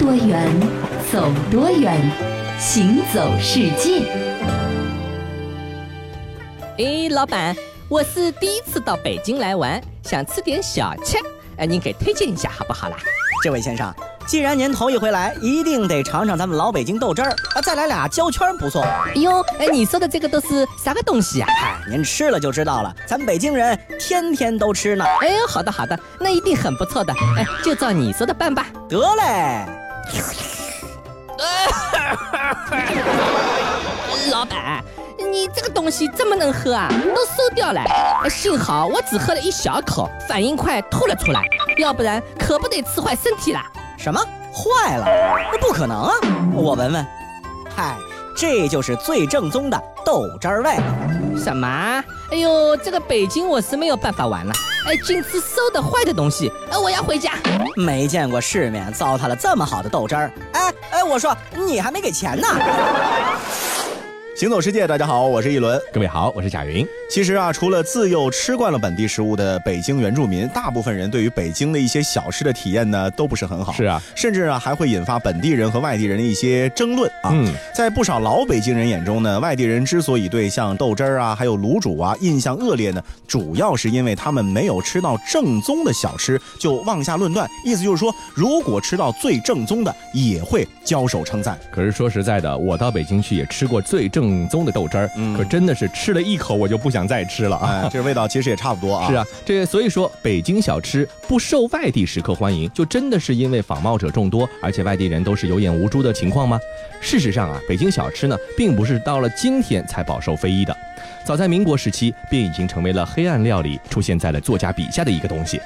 多远，走多远，行走世界。哎，老板，我是第一次到北京来玩，想吃点小吃，哎，您给推荐一下好不好啦？这位先生，既然您头一回来，一定得尝尝咱们老北京豆汁儿啊！再来俩焦圈不错。哟，哎，你说的这个都是啥个东西啊？嗨，您吃了就知道了。咱北京人天天都吃呢。哎呦，好的好的，那一定很不错的。哎，就照你说的办吧。得嘞。老板，你这个东西这么能喝啊？都馊掉了。幸好我只喝了一小口，反应快吐了出来，要不然可不得吃坏身体了。什么坏了？那不可能啊！我闻闻，嗨，这就是最正宗的豆汁儿味。什么？哎呦，这个北京我是没有办法玩了。哎，净吃馊的坏的东西，哎，我要回家。没见过世面，糟蹋了这么好的豆汁儿。哎哎，我说你还没给钱呢。行走世界，大家好，我是一轮。各位好，我是贾云。其实啊，除了自幼吃惯了本地食物的北京原住民，大部分人对于北京的一些小吃的体验呢，都不是很好。是啊，甚至啊，还会引发本地人和外地人的一些争论啊。嗯，在不少老北京人眼中呢，外地人之所以对像豆汁儿啊，还有卤煮啊印象恶劣呢，主要是因为他们没有吃到正宗的小吃就妄下论断。意思就是说，如果吃到最正宗的，也会交手称赞。可是说实在的，我到北京去也吃过最正宗的豆汁儿，可真的是吃了一口我就不想再吃了啊！这味道其实也差不多啊。是啊，这所以说北京小吃不受外地食客欢迎，就真的是因为仿冒者众多，而且外地人都是有眼无珠的情况吗？事实上啊，北京小吃呢，并不是到了今天才饱受非议的，早在民国时期便已经成为了黑暗料理，出现在了作家笔下的一个东西。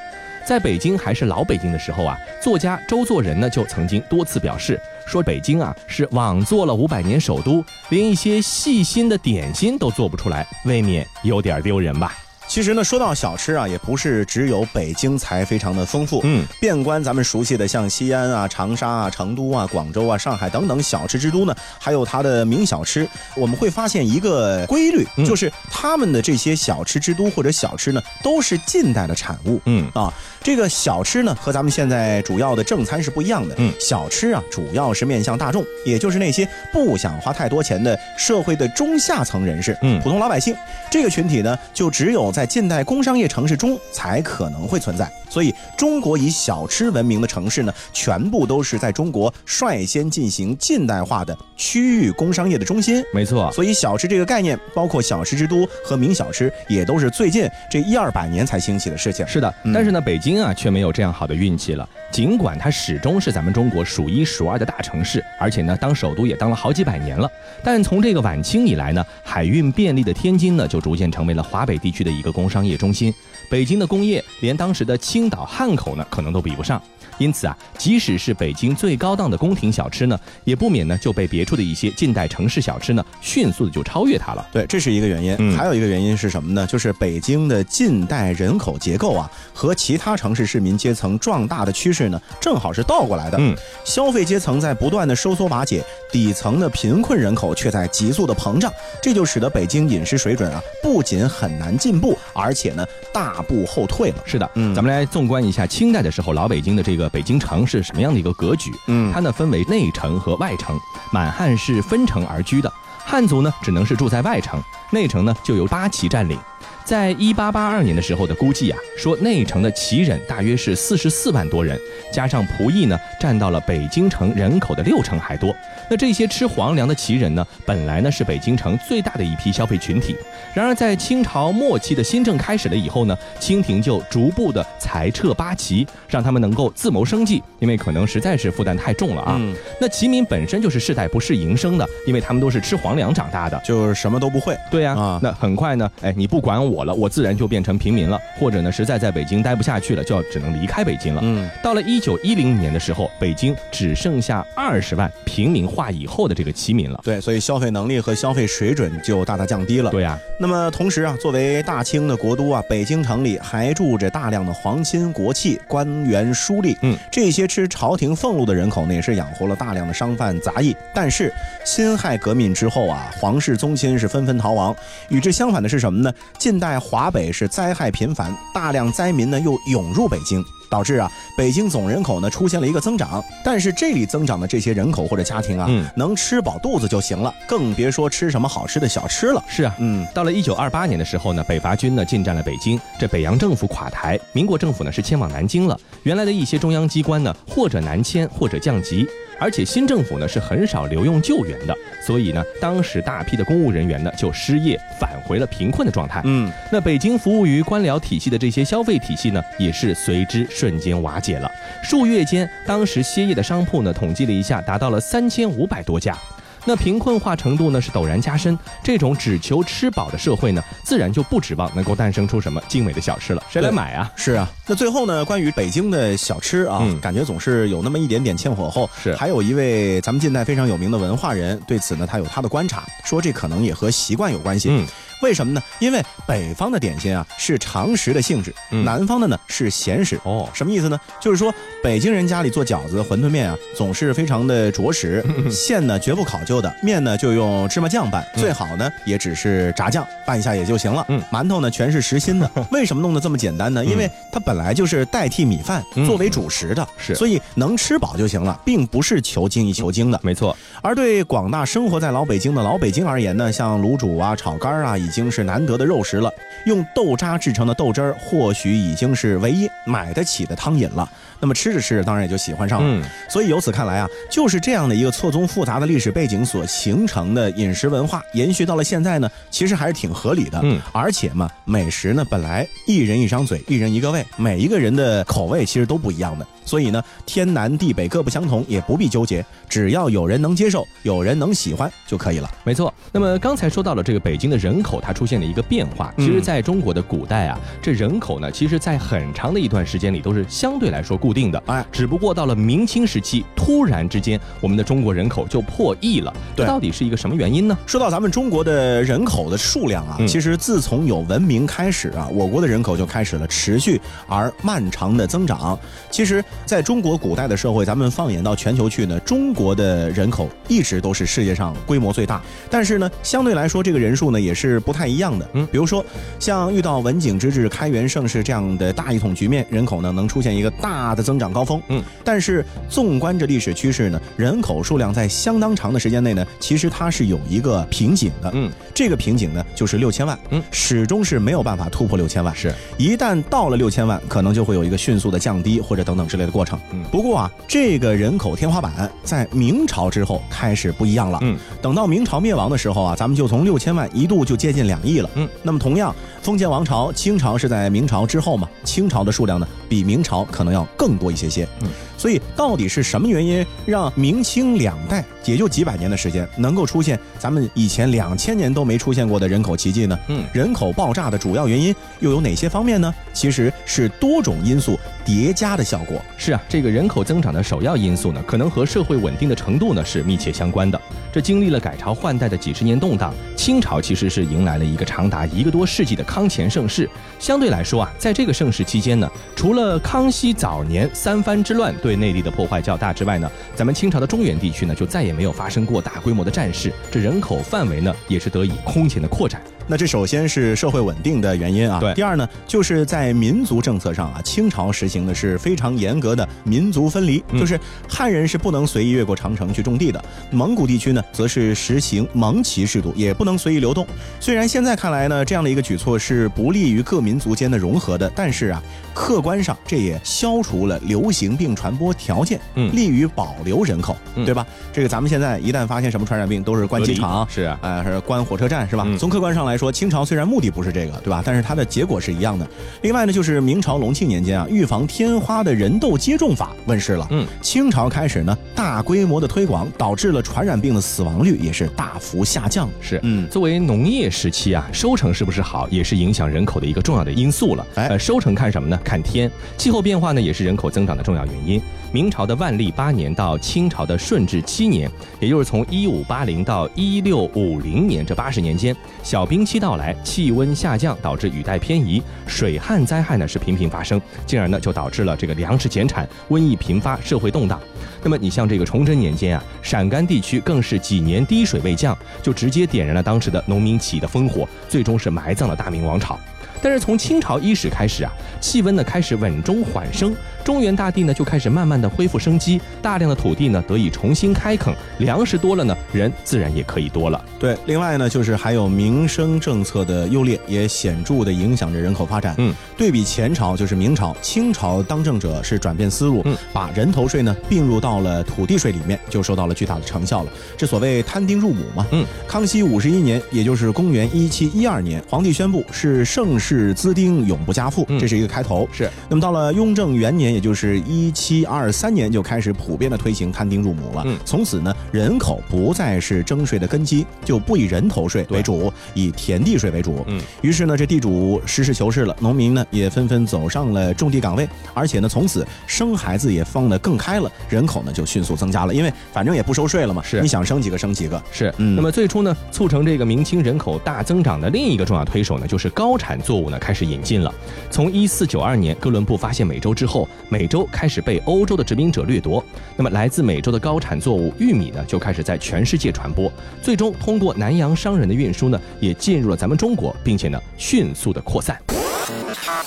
在北京还是老北京的时候啊，作家周作人呢就曾经多次表示说，北京啊是枉做了五百年首都，连一些细心的点心都做不出来，未免有点丢人吧。其实呢，说到小吃啊，也不是只有北京才非常的丰富。嗯，遍观咱们熟悉的像西安啊、长沙啊、成都啊、广州啊、上海等等小吃之都呢，还有它的名小吃，我们会发现一个规律，就是他们的这些小吃之都或者小吃呢，都是近代的产物。嗯啊，这个小吃呢，和咱们现在主要的正餐是不一样的。嗯，小吃啊，主要是面向大众，也就是那些不想花太多钱的社会的中下层人士。嗯，普通老百姓这个群体呢，就只有在近代工商业城市中才可能会存在，所以中国以小吃闻名的城市呢，全部都是在中国率先进行近代化的区域工商业的中心。没错，所以小吃这个概念，包括小吃之都和名小吃，也都是最近这一二百年才兴起的事情。是的，但是呢，北京啊却没有这样好的运气了。尽管它始终是咱们中国数一数二的大城市，而且呢，当首都也当了好几百年了。但从这个晚清以来呢，海运便利的天津呢，就逐渐成为了华北地区的一个工商业中心。北京的工业连当时的青岛、汉口呢，可能都比不上。因此啊，即使是北京最高档的宫廷小吃呢，也不免呢就被别处的一些近代城市小吃呢，迅速的就超越它了。对，这是一个原因。嗯还有一个原因是什么呢？就是北京的近代人口结构啊，和其他城市市民阶层壮大的趋势呢，正好是倒过来的。嗯，消费阶层在不断的收缩瓦解，底层的贫困人口却在急速的膨胀，这就使得北京饮食水准啊，不仅很难进步，而且呢，大步后退了。是的，嗯咱们来纵观一下清代的时候，老北京的这个北京城是什么样的一个格局？嗯它呢分为内城和外城，满汉是分城而居的，汉族呢只能是住在外城，内城呢就由八旗占领。在一八八二年的时候的估计啊，说内城的旗人大约是四十四万多人，加上仆役呢，占到了北京城人口的六成还多。那这些吃皇粮的旗人呢，本来呢是北京城最大的一批消费群体。然而在清朝末期的新政开始了以后呢，清廷就逐步的裁撤八旗，让他们能够自谋生计，因为可能实在是负担太重了啊。嗯那旗民本身就是世代不是营生的，因为他们都是吃皇粮长大的。就是什么都不会。对呀、啊那很快呢，哎，你不管我了，我自然就变成平民了，或者呢，实在在北京待不下去了，就要只能离开北京了。嗯，到了一九一零年的时候，北京只剩下二十万平民化以后的这个旗民了。对，所以消费能力和消费水准就大大降低了。对呀、那么同时啊，作为大清的国都啊，北京城里还住着大量的皇亲国戚、官员书吏，嗯，这些吃朝廷俸禄的人口呢，也是养活了大量的商贩杂役。但是辛亥革命之后啊，皇室宗亲是纷纷逃亡。与之相反的是什么呢？近代在华北是灾害频繁，大量灾民呢又涌入北京。导致啊北京总人口呢出现了一个增长。但是这里增长的这些人口或者家庭啊，嗯能吃饱肚子就行了，更别说吃什么好吃的小吃了。是啊，嗯，到了一九二八年的时候呢，北伐军呢进占了北京，这北洋政府垮台，民国政府呢是迁往南京了。原来的一些中央机关呢，或者南迁，或者降级，而且新政府呢是很少留用救援的，所以呢，当时大批的公务人员呢就失业，返回了贫困的状态。嗯，那北京服务于官僚体系的这些消费体系呢，也是随之瞬间瓦解了。数月间，当时歇业的商铺呢，统计了一下，达到了三千五百多家。那贫困化程度呢是陡然加深，这种只求吃饱的社会呢，自然就不指望能够诞生出什么精美的小吃了。谁来买啊？是啊。那最后呢，关于北京的小吃啊，嗯感觉总是有那么一点点欠火候。是还有一位咱们近代非常有名的文化人，对此呢，他有他的观察，说这可能也和习惯有关系。嗯，为什么呢？因为北方的点心啊是常食的性质，嗯南方的呢是咸食。哦，什么意思呢？就是说北京人家里做饺子、馄饨面啊，总是非常的着实，馅呢绝不考究的，面呢就用芝麻酱拌，嗯最好呢也只是炸酱拌一下也就行了。嗯馒头呢全是实心的，为什么弄得这么简单呢？因为它本来就是代替米饭嗯作为主食的，是所以能吃饱就行了，并不是求精益求精的。没错，而对广大生活在老北京的老北京而言呢，像卤煮啊、炒肝啊，已经是难得的肉食了。用豆渣制成的豆汁儿，或许已经是唯一买得起的汤饮了。那么吃着吃着，当然也就喜欢上了。嗯，所以由此看来啊，就是这样的一个错综复杂的历史背景所形成的饮食文化，延续到了现在呢，其实还是挺合理的。嗯，而且嘛，美食呢本来一人一张嘴，一人一个胃，每一个人的口味其实都不一样的。所以呢，天南地北各不相同，也不必纠结，只要有人能接受，有人能喜欢就可以了。没错。那么刚才说到了这个北京的人口，它出现了一个变化。嗯其实，在中国的古代啊，这人口呢，其实在很长的一段时间里都是相对来说固定的。哎，只不过到了明清时期，突然之间，我们的中国人口就破亿了。对这到底是一个什么原因呢？说到咱们中国的人口的数量啊，嗯其实自从有文明开始啊，我国的人口就开始了持续而漫长的增长。其实，在中国古代的社会，咱们放眼到全球去呢，中国的人口一直都是世界上规模最大。但是呢，相对来说，这个人数呢也是不太一样的。嗯比如说，像遇到文景之治、开元盛世这样的大一统局面，人口呢能出现一个大的增长高峰。嗯，但是纵观这历史趋势呢，人口数量在相当长的时间内呢，其实它是有一个瓶颈的。嗯，这个瓶颈呢就是六千万。嗯始终是没有办法突破六千万。是，一旦到了六千万，可能就会有一个迅速的降低或者等等之类的过程。嗯不过啊，这个人口天花板在明朝之后开始不一样了。嗯，等到明朝灭亡的时候啊，咱们就从六千万一度就接近两亿了。嗯，那么同样，封建王朝、清朝是在明朝之后嘛，清朝的数量呢比明朝可能要更多一些些。嗯，所以到底是什么原因让明清两代也就几百年的时间，能够出现咱们以前两千年都没出现过的人口奇迹呢？嗯人口爆炸的主要原因又有哪些方面呢？其实是多种因素叠加的效果。是啊，这个人口增长的首要因素呢，可能和社会稳定的程度呢是密切相关的。这经历了改朝换代的几十年动荡，清朝其实是迎来了一个长达一个多世纪的康乾盛世。相对来说啊，在这个盛世期间呢，除了康熙早年三藩之乱对内地的破坏较大之外呢，咱们清朝的中原地区呢就再也没有发生过大规模的战事，这人口范围呢也是得以空前的扩展。那这首先是社会稳定的原因啊。对第二呢，就是在民族政策上啊，清朝实行的是非常严格的民族分离，嗯就是汉人是不能随意越过长城去种地的，蒙古地区呢则是实行蒙旗制度，也不能随意流动。虽然现在看来呢，这样的一个举措是不利于各民族间的融合的，但是啊，客观上这也消除了流行病传播条件，嗯利于保留人口，嗯对吧？这个咱们现在一旦发现什么传染病，都是关机场。是啊，呃，是关火车站是吧？嗯从客观上来说，清朝虽然目的不是这个，对吧？但是它的结果是一样的。另外呢，就是明朝隆庆年间啊，预防天花的人痘接种法问世了。嗯，清朝开始呢，大规模的推广，导致了传染病的死亡率也是大幅下降。是，嗯作为农业时期啊，收成是不是好，也是影响人口的一个重要的因素了。哎呃，收成看什么呢？看天。气候变化呢，也是人口增长的重要原因。明朝的万历八年到清朝的顺治七年，也就是从一五八零到一六五零年这八十年间，小冰期到来，气温下降，导致雨带偏移，水旱灾害呢是频频发生，进而呢就导致了这个粮食减产、瘟疫频发、社会动荡。那么你像这个崇祯年间啊，陕甘地区更是几年滴水未降，就直接点燃了当时的农民起义的烽火，最终是埋葬了大明王朝。但是从清朝伊始开始啊，气温呢开始稳中缓升，中原大地呢就开始慢慢的恢复生机，大量的土地呢得以重新开垦，粮食多了呢，人自然也可以多了。对，另外呢，就是还有民生政策的优劣，也显著的影响着人口发展。嗯，对比前朝，就是明朝、清朝当政者是转变思路，嗯，把人头税呢并入到了土地税里面，就收到了巨大的成效了。这所谓摊丁入亩嘛。嗯，康熙五十一年，也就是公元一七一二年，皇帝宣布是盛世滋丁，永不加赋，嗯这是一个开头。是，那么到了雍正元年，也就是一七二三年，就开始普遍的推行摊丁入亩了。嗯从此呢，人口不再是征税的根基，就不以人头税为主，以田地税为主。嗯，于是呢，这地主实事求是了，农民呢也纷纷走上了种地岗位，而且呢，从此生孩子也放得更开了，人口呢就迅速增加了，因为反正也不收税了嘛，是你想生几个生几个。是，嗯那么最初呢，促成这个明清人口大增长的另一个重要推手呢，就是高产作物呢开始引进了。从一四九二年哥伦布发现美洲之后，美洲开始被欧洲的殖民者掠夺，那么来自美洲的高产作物玉米呢，就开始在全世界传播，最终通过南洋商人的运输呢，也进入了咱们中国，并且呢，迅速的扩散。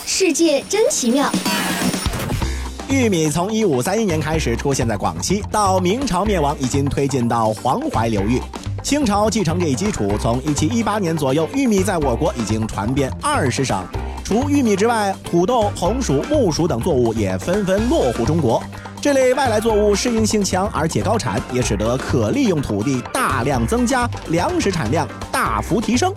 世界真奇妙。玉米从一五三一年开始出现在广西，到明朝灭亡已经推进到黄淮流域。清朝继承这一基础，从一七一八年左右，玉米在我国已经传遍二十省。除玉米之外，土豆、红薯、木薯等作物也纷纷落户中国。这类外来作物适应性强，而且高产，也使得可利用土地大量增加，粮食产量大幅提升。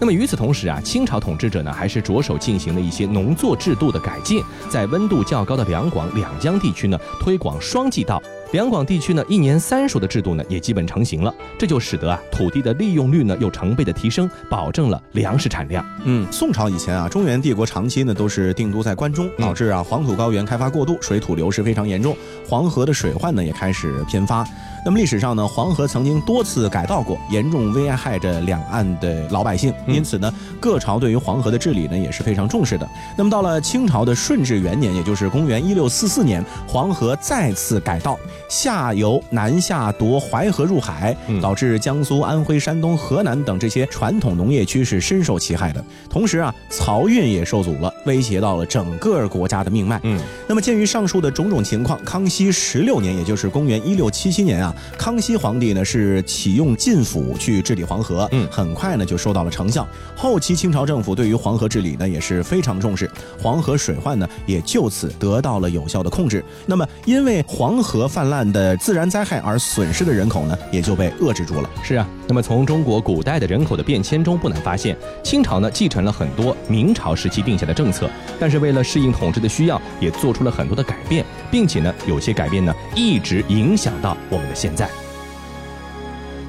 那么与此同时啊，清朝统治者呢还是着手进行了一些农作制度的改进，在温度较高的两广、两江地区呢推广双季稻。两广地区呢一年三熟的制度呢也基本成型了，这就使得啊土地的利用率呢又成倍的提升，保证了粮食产量。嗯，宋朝以前啊，中原帝国长期呢都是定都在关中，嗯导致啊黄土高原开发过度，水土流失非常严重，黄河的水患呢也开始频发。那么历史上呢，黄河曾经多次改道过，严重危害着两岸的老百姓。嗯因此呢，各朝对于黄河的治理呢也是非常重视的。那么到了清朝的顺治元年，也就是公元一六四四年，黄河再次改道，下游南下夺淮河入海，嗯导致江苏、安徽、山东、河南等这些传统农业区是深受其害的。同时啊，漕运也受阻了，威胁到了整个国家的命脉。嗯，那么鉴于上述的种种情况，康熙十六年，也就是公元一六七七年啊，康熙皇帝呢是启用禁府去治理黄河，嗯很快呢就收到了成效。后期清朝政府对于黄河治理呢也是非常重视，黄河水患呢也就此得到了有效的控制。那么因为黄河泛滥的自然灾害而损失的人口呢也就被遏制住了。是啊，那么从中国古代的人口的变迁中，不难发现，清朝呢继承了很多明朝时期定下的政策，但是为了适应统治的需要，也做出了很多的改变，并且呢，有些改变呢一直影响到我们的现在。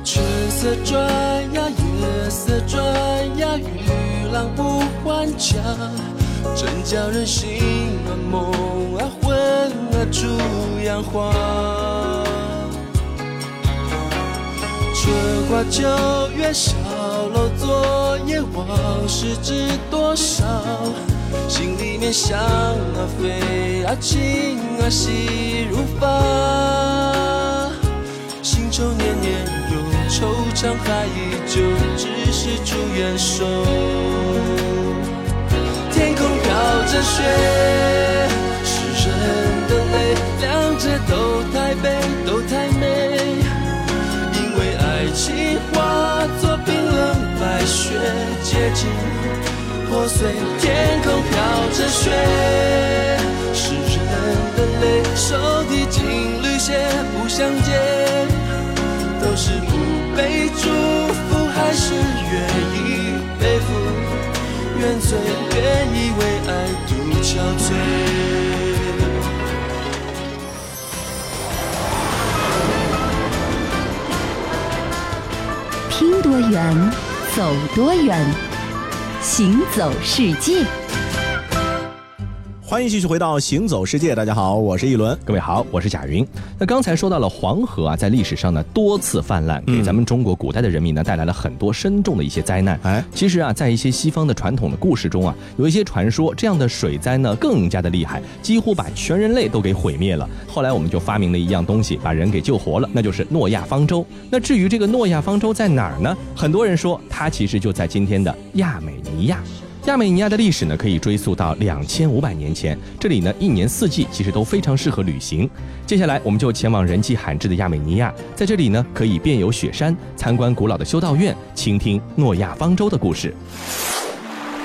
春色转呀，夜色转呀，与浪不还家，真叫人心啊梦啊魂啊逐样花。春花秋月，小楼昨夜，往事知多少？心里面想啊飞啊情啊细如发。新愁年年有惆怅，还依旧只是祝愿手。天空飘着雪，是人的泪，两者都太悲，都太美。因为爱情化作冰冷白雪，结晶破碎。天空飘着雪，是人的泪，手提金缕鞋不相见，是不被祝福，还是愿意背负原罪，愿意为爱独憔悴。听多远，走多远，行走世界。欢迎继续回到《行走世界》，大家好，我是一轮。各位好，我是贾云。那刚才说到了黄河啊，在历史上呢多次泛滥，给咱们中国古代的人民呢带来了很多深重的一些灾难。哎，其实啊，在一些西方的传统的故事中啊，有一些传说，这样的水灾呢更加的厉害，几乎把全人类都给毁灭了。后来我们就发明了一样东西，把人给救活了，那就是诺亚方舟。那至于这个诺亚方舟在哪儿呢？很多人说它其实就在今天的亚美尼亚。亚美尼亚的历史呢，可以追溯到两千五百年前。这里呢，一年四季其实都非常适合旅行。接下来，我们就前往人迹罕至的亚美尼亚，在这里呢，可以遍游雪山，参观古老的修道院，倾听诺亚方舟的故事。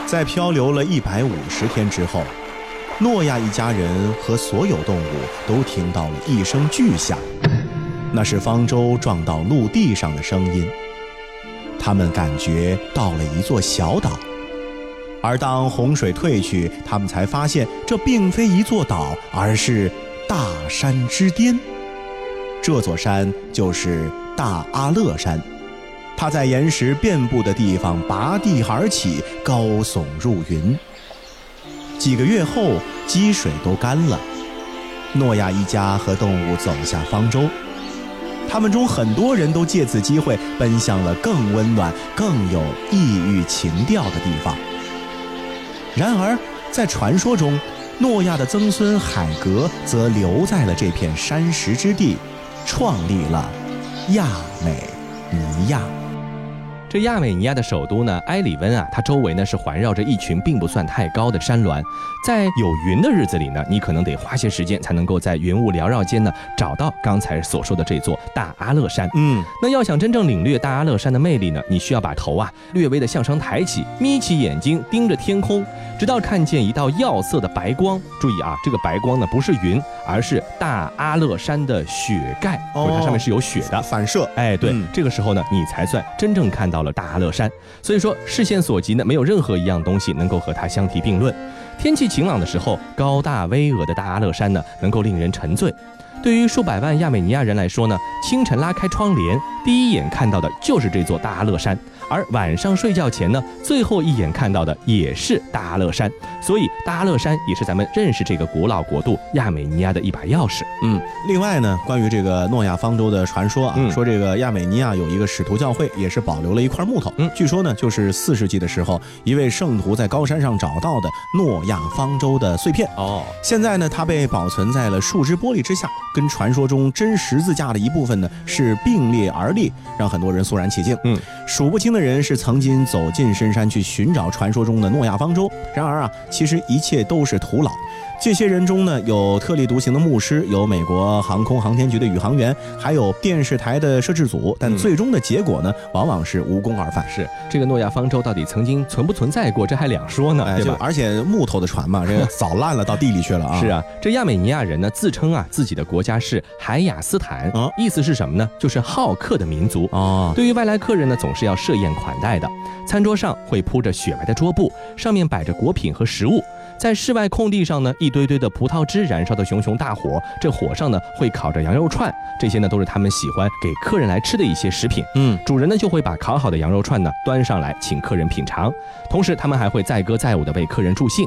在漂流了一百五十天之后，诺亚一家人和所有动物都听到了一声巨响，那是方舟撞到陆地上的声音。他们感觉到了一座小岛。而当洪水退去，他们才发现这并非一座岛，而是大山之巅。这座山就是大阿勒山，它在岩石遍布的地方拔地而起，高耸入云。几个月后，积水都干了，诺亚一家和动物走下方舟，他们中很多人都借此机会奔向了更温暖、更有异域情调的地方。然而，在传说中，诺亚的曾孙海格则留在了这片山石之地，创立了亚美尼亚。这亚美尼亚的首都呢，埃里温啊，它周围呢是环绕着一群并不算太高的山峦。在有云的日子里呢，你可能得花些时间才能够在云雾缭绕间呢找到刚才所说的这座大阿勒山。嗯，那要想真正领略大阿勒山的魅力呢，你需要把头啊略微的向上抬起，眯起眼睛盯着天空，直到看见一道耀色的白光。注意啊，这个白光呢不是云，而是大阿勒山的雪盖，哦它上面是有雪的。反射。哎，对，嗯这个时候呢，你才算真正看到了大阿勒山。所以说，视线所及呢，没有任何一样东西能够和它相提并论。天气晴朗的时候，高大巍峨的大阿勒山呢，能够令人沉醉。对于数百万亚美尼亚人来说呢，清晨拉开窗帘，第一眼看到的就是这座大阿勒山，而晚上睡觉前呢，最后一眼看到的也是大阿勒山。所以，大阿勒山也是咱们认识这个古老国度亚美尼亚的一把钥匙。嗯，另外呢，关于这个诺亚方舟的传说啊，嗯说这个亚美尼亚有一个使徒教会，也是保留了一块木头。嗯据说呢，就是四世纪的时候，一位圣徒在高山上找到的诺亚方舟的碎片。哦，现在呢，它被保存在了树脂玻璃之下，跟传说中真十字架的一部分呢是并列而立，让很多人肃然起敬。嗯，数不清的人是曾经走进深山去寻找传说中的诺亚方舟，然而啊，其实一切都是徒劳。这些人中呢，有特立独行的牧师，有美国航空航天局的宇航员，还有电视台的摄制组，但嗯最终的结果呢，往往是无功而返。是这个诺亚方舟到底曾经存不存在过，这还两说呢，哎，对吧？就而且木头的船嘛，这个早烂了，到地里去了啊。是，啊，这亚美尼亚人呢自称啊自己的国家是海雅斯坦，啊意思是什么呢？就是好客的民族。哦，对于外来客人呢，总是要设宴款待的。餐桌上会铺着雪白的桌布，上面摆着果品和食物。在室外空地上呢，一堆堆的葡萄汁燃烧的熊熊大火，这火上呢会烤着羊肉串，这些呢都是他们喜欢给客人来吃的一些食品。嗯，主人呢就会把烤好的羊肉串呢端上来，请客人品尝。同时，他们还会载歌载舞的为客人助兴。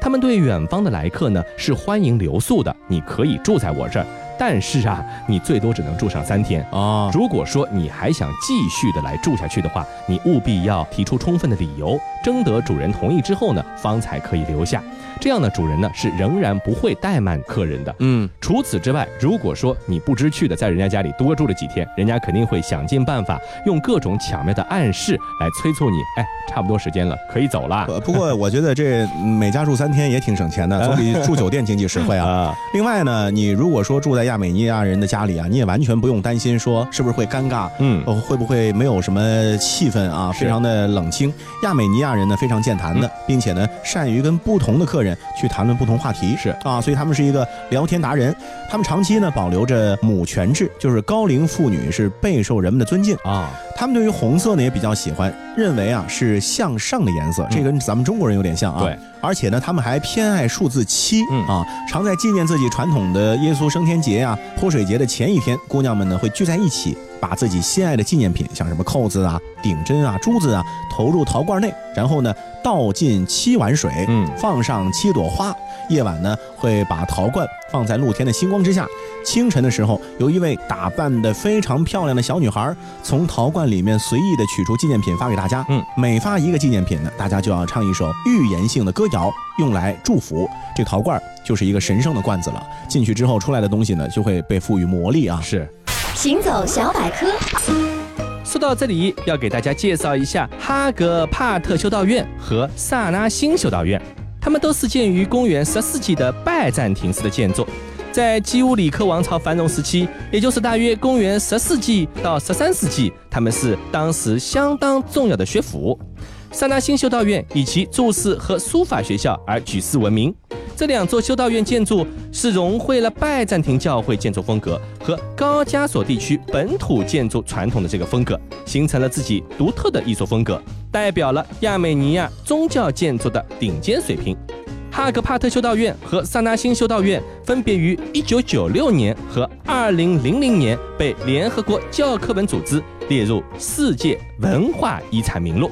他们对远方的来客呢是欢迎留宿的，你可以住在我这儿，但是啊，你最多只能住上三天。啊，如果说你还想继续的来住下去的话，你务必要提出充分的理由，征得主人同意之后呢，方才可以留下。这样呢，主人呢是仍然不会怠慢客人的。嗯，除此之外，如果说你不知趣的在人家家里多住了几天，人家肯定会想尽办法，用各种巧妙的暗示来催促你，哎，差不多时间了，可以走了。呃不过我觉得这每家住三天也挺省钱的，总比住酒店经济实惠啊。啊，另外呢，你如果说住在亚美尼亚人的家里啊，你也完全不用担心说是不是会尴尬，嗯，哦，会不会没有什么气氛啊，非常的冷清。亚美尼亚人呢非常健谈的，并且呢善于跟不同的客人去谈论不同话题，是啊，所以他们是一个聊天达人。他们长期呢保留着母权制，就是高龄妇女是备受人们的尊敬。啊，他们对于红色呢也比较喜欢，认为啊是向上的颜色，这跟咱们中国人有点像啊。对，而且呢，他们还偏爱数字七、嗯啊，常在纪念自己传统的耶稣升天节啊、泼水节的前一天，姑娘们呢会聚在一起，把自己心爱的纪念品，像什么扣子啊、顶针啊、珠子啊，投入陶罐内，然后呢倒进七碗水，嗯放上七朵花。夜晚呢，会把陶罐放在露天的星光之下。清晨的时候，有一位打扮的非常漂亮的小女孩，从陶罐里面随意的取出纪念品发给大家。嗯，每发一个纪念品呢，大家就要唱一首预言性的歌谣，用来祝福。这陶罐就是一个神圣的罐子了，进去之后出来的东西呢，就会被赋予魔力啊。是。行走小百科，说到这里，要给大家介绍一下哈格帕特修道院和萨拉星修道院，它们都是建于公元十世纪的拜占庭式的建筑。在基乌里克王朝繁荣时期，也就是大约公元十世纪到十三世纪，他们是当时相当重要的学府。萨拉辛修道院以其注释和书法学校而举世闻名。这两座修道院建筑是融汇了拜占庭教会建筑风格和高加索地区本土建筑传统的这个风格，形成了自己独特的艺术风格，代表了亚美尼亚宗教建筑的顶尖水平。哈格帕特修道院和萨拉辛修道院分别于1996年和2000年被联合国教科文组织列入世界文化遗产名录。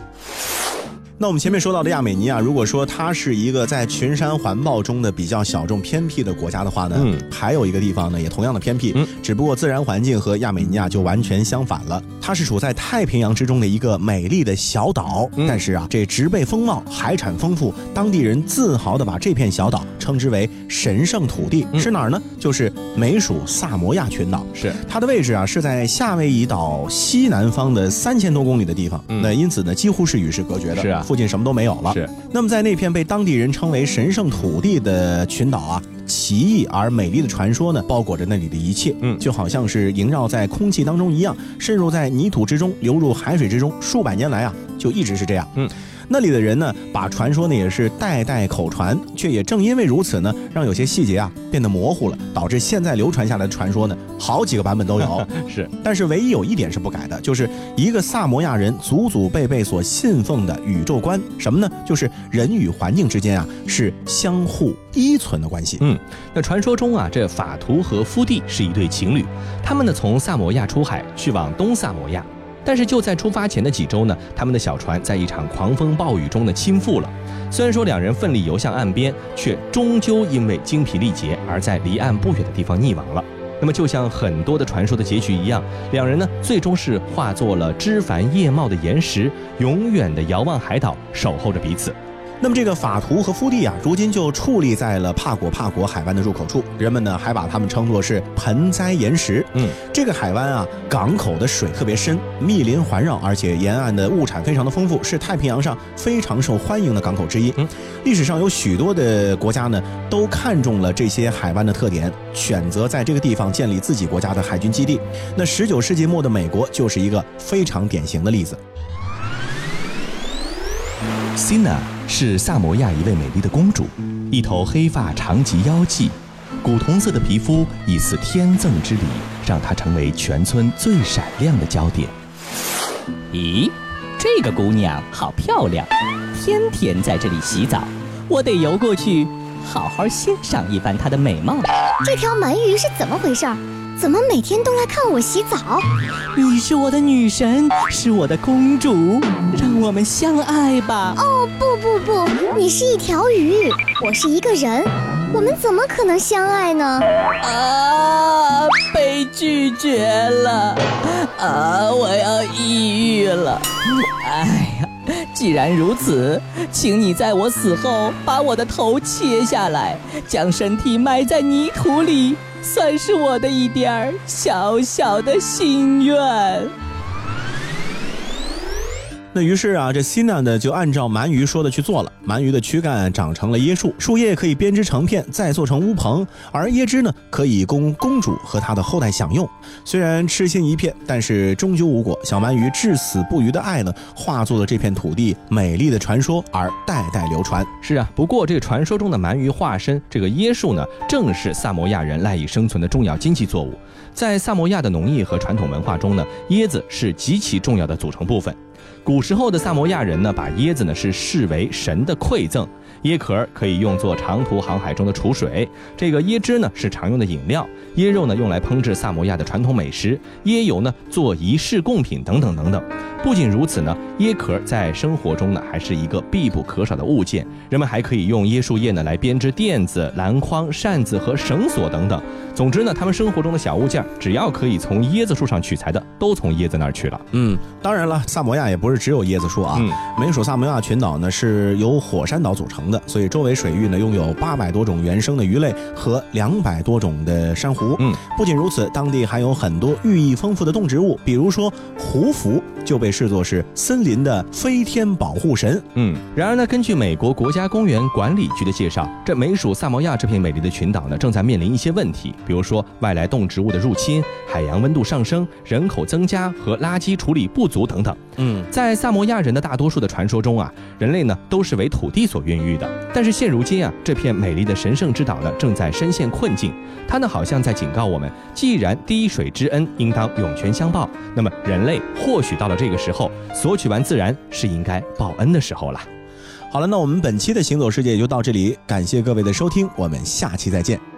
那我们前面说到的亚美尼亚，如果说它是一个在群山环抱中的比较小众偏僻的国家的话呢，嗯还有一个地方呢也同样的偏僻，嗯只不过自然环境和亚美尼亚就完全相反了。它是处在太平洋之中的一个美丽的小岛，嗯但是啊，这植被丰茂，海产丰富，当地人自豪地把这片小岛称之为神圣土地，嗯是哪儿呢？就是美属萨摩亚群岛。是它的位置啊是在夏威夷岛西南方的三千多公里的地方，嗯那因此呢几乎是与世隔绝的，是啊附近什么都没有了。是，那么在那片被当地人称为神圣土地的群岛啊，奇异而美丽的传说呢，包裹着那里的一切，嗯就好像是萦绕在空气当中一样，渗入在泥土之中，流入海水之中，数百年来啊，就一直是这样。嗯。那里的人呢，把传说呢也是代代口传，却也正因为如此呢，让有些细节啊变得模糊了，导致现在流传下来的传说呢，好几个版本都有。是，但是唯一有一点是不改的，就是一个萨摩亚人祖祖辈辈所信奉的宇宙观，什么呢？就是人与环境之间啊是相互依存的关系。嗯，那传说中啊，这法图和夫蒂是一对情侣，他们呢从萨摩亚出海去往东萨摩亚，但是就在出发前的几周呢，他们的小船在一场狂风暴雨中呢倾覆了。虽然说两人奋力游向岸边，却终究因为精疲力竭而在离岸不远的地方溺亡了。那么就像很多的传说的结局一样，两人呢最终是化作了枝繁叶茂的岩石，永远的遥望海岛，守候着彼此。那么这个法图和夫地啊，如今就矗立在了帕果帕果海湾的入口处，人们呢还把它们称作是盆栽岩石。嗯，这个海湾啊，港口的水特别深，密林环绕，而且沿岸的物产非常的丰富，是太平洋上非常受欢迎的港口之一。嗯，历史上有许多的国家呢，都看中了这些海湾的特点，选择在这个地方建立自己国家的海军基地。那十九世纪末的美国就是一个非常典型的例子。Sina 是萨摩亚一位美丽的公主，一头黑发长及腰际，古铜色的皮肤疑似天赠之礼，让她成为全村最闪亮的焦点。咦，这个姑娘好漂亮，天天在这里洗澡，我得游过去，好好欣赏一番她的美貌。这条鳗鱼是怎么回事儿？怎么每天都来看我洗澡？你是我的女神，是我的公主，让我们相爱吧。哦不不不，你是一条鱼，我是一个人，我们怎么可能相爱呢？啊，被拒绝了，啊，我要抑郁了。哎呀，既然如此，请你在我死后把我的头切下来，将身体埋在泥土里，算是我的一点儿小小的心愿。那于是啊，这 Sina 呢就按照鳗鱼说的去做了。鳗鱼的躯干长成了椰树，树叶可以编织成片，再做成屋棚，而椰汁呢可以供公主和她的后代享用。虽然痴心一片，但是终究无果。小鳗鱼至死不渝的爱呢，化作了这片土地美丽的传说，而代代流传。是啊，不过这个传说中的鳗鱼化身这个椰树呢，正是萨摩亚人赖以生存的重要经济作物。在萨摩亚的农业和传统文化中呢，椰子是极其重要的组成部分。古时候的萨摩亚人呢，把椰子呢是视为神的馈赠。椰壳可以用作长途航海中的储水，这个椰汁呢是常用的饮料，椰肉呢用来烹制萨摩亚的传统美食，椰油呢做仪式贡品等等等等。不仅如此呢，椰壳在生活中呢还是一个必不可少的物件，人们还可以用椰树叶呢来编织垫子、篮筐、扇子和绳索等等。总之呢，他们生活中的小物件，只要可以从椰子树上取材的，都从椰子那儿去了。嗯，当然了，萨摩亚也不是只有椰子树啊。嗯美属萨摩亚群岛呢是由火山岛组成的。成的，所以周围水域呢拥有八百多种原生的鱼类和两百多种的珊瑚。嗯，不仅如此，当地还有很多寓意丰富的动植物，比如说胡蝠就被视作是森林的飞天保护神。嗯，然而呢，根据美国国家公园管理局的介绍，这美属萨摩亚这片美丽的群岛呢，正在面临一些问题，比如说外来动植物的入侵、海洋温度上升、人口增加和垃圾处理不足等等。嗯，在萨摩亚人的大多数的传说中啊，人类呢都是为土地所孕育的。但是现如今啊，这片美丽的神圣之岛呢，正在深陷困境。它呢，好像在警告我们：既然滴水之恩应当涌泉相报，那么人类或许到了这个时候，索取完自然是应该报恩的时候了。好了，那我们本期的行走世界就到这里，感谢各位的收听，我们下期再见。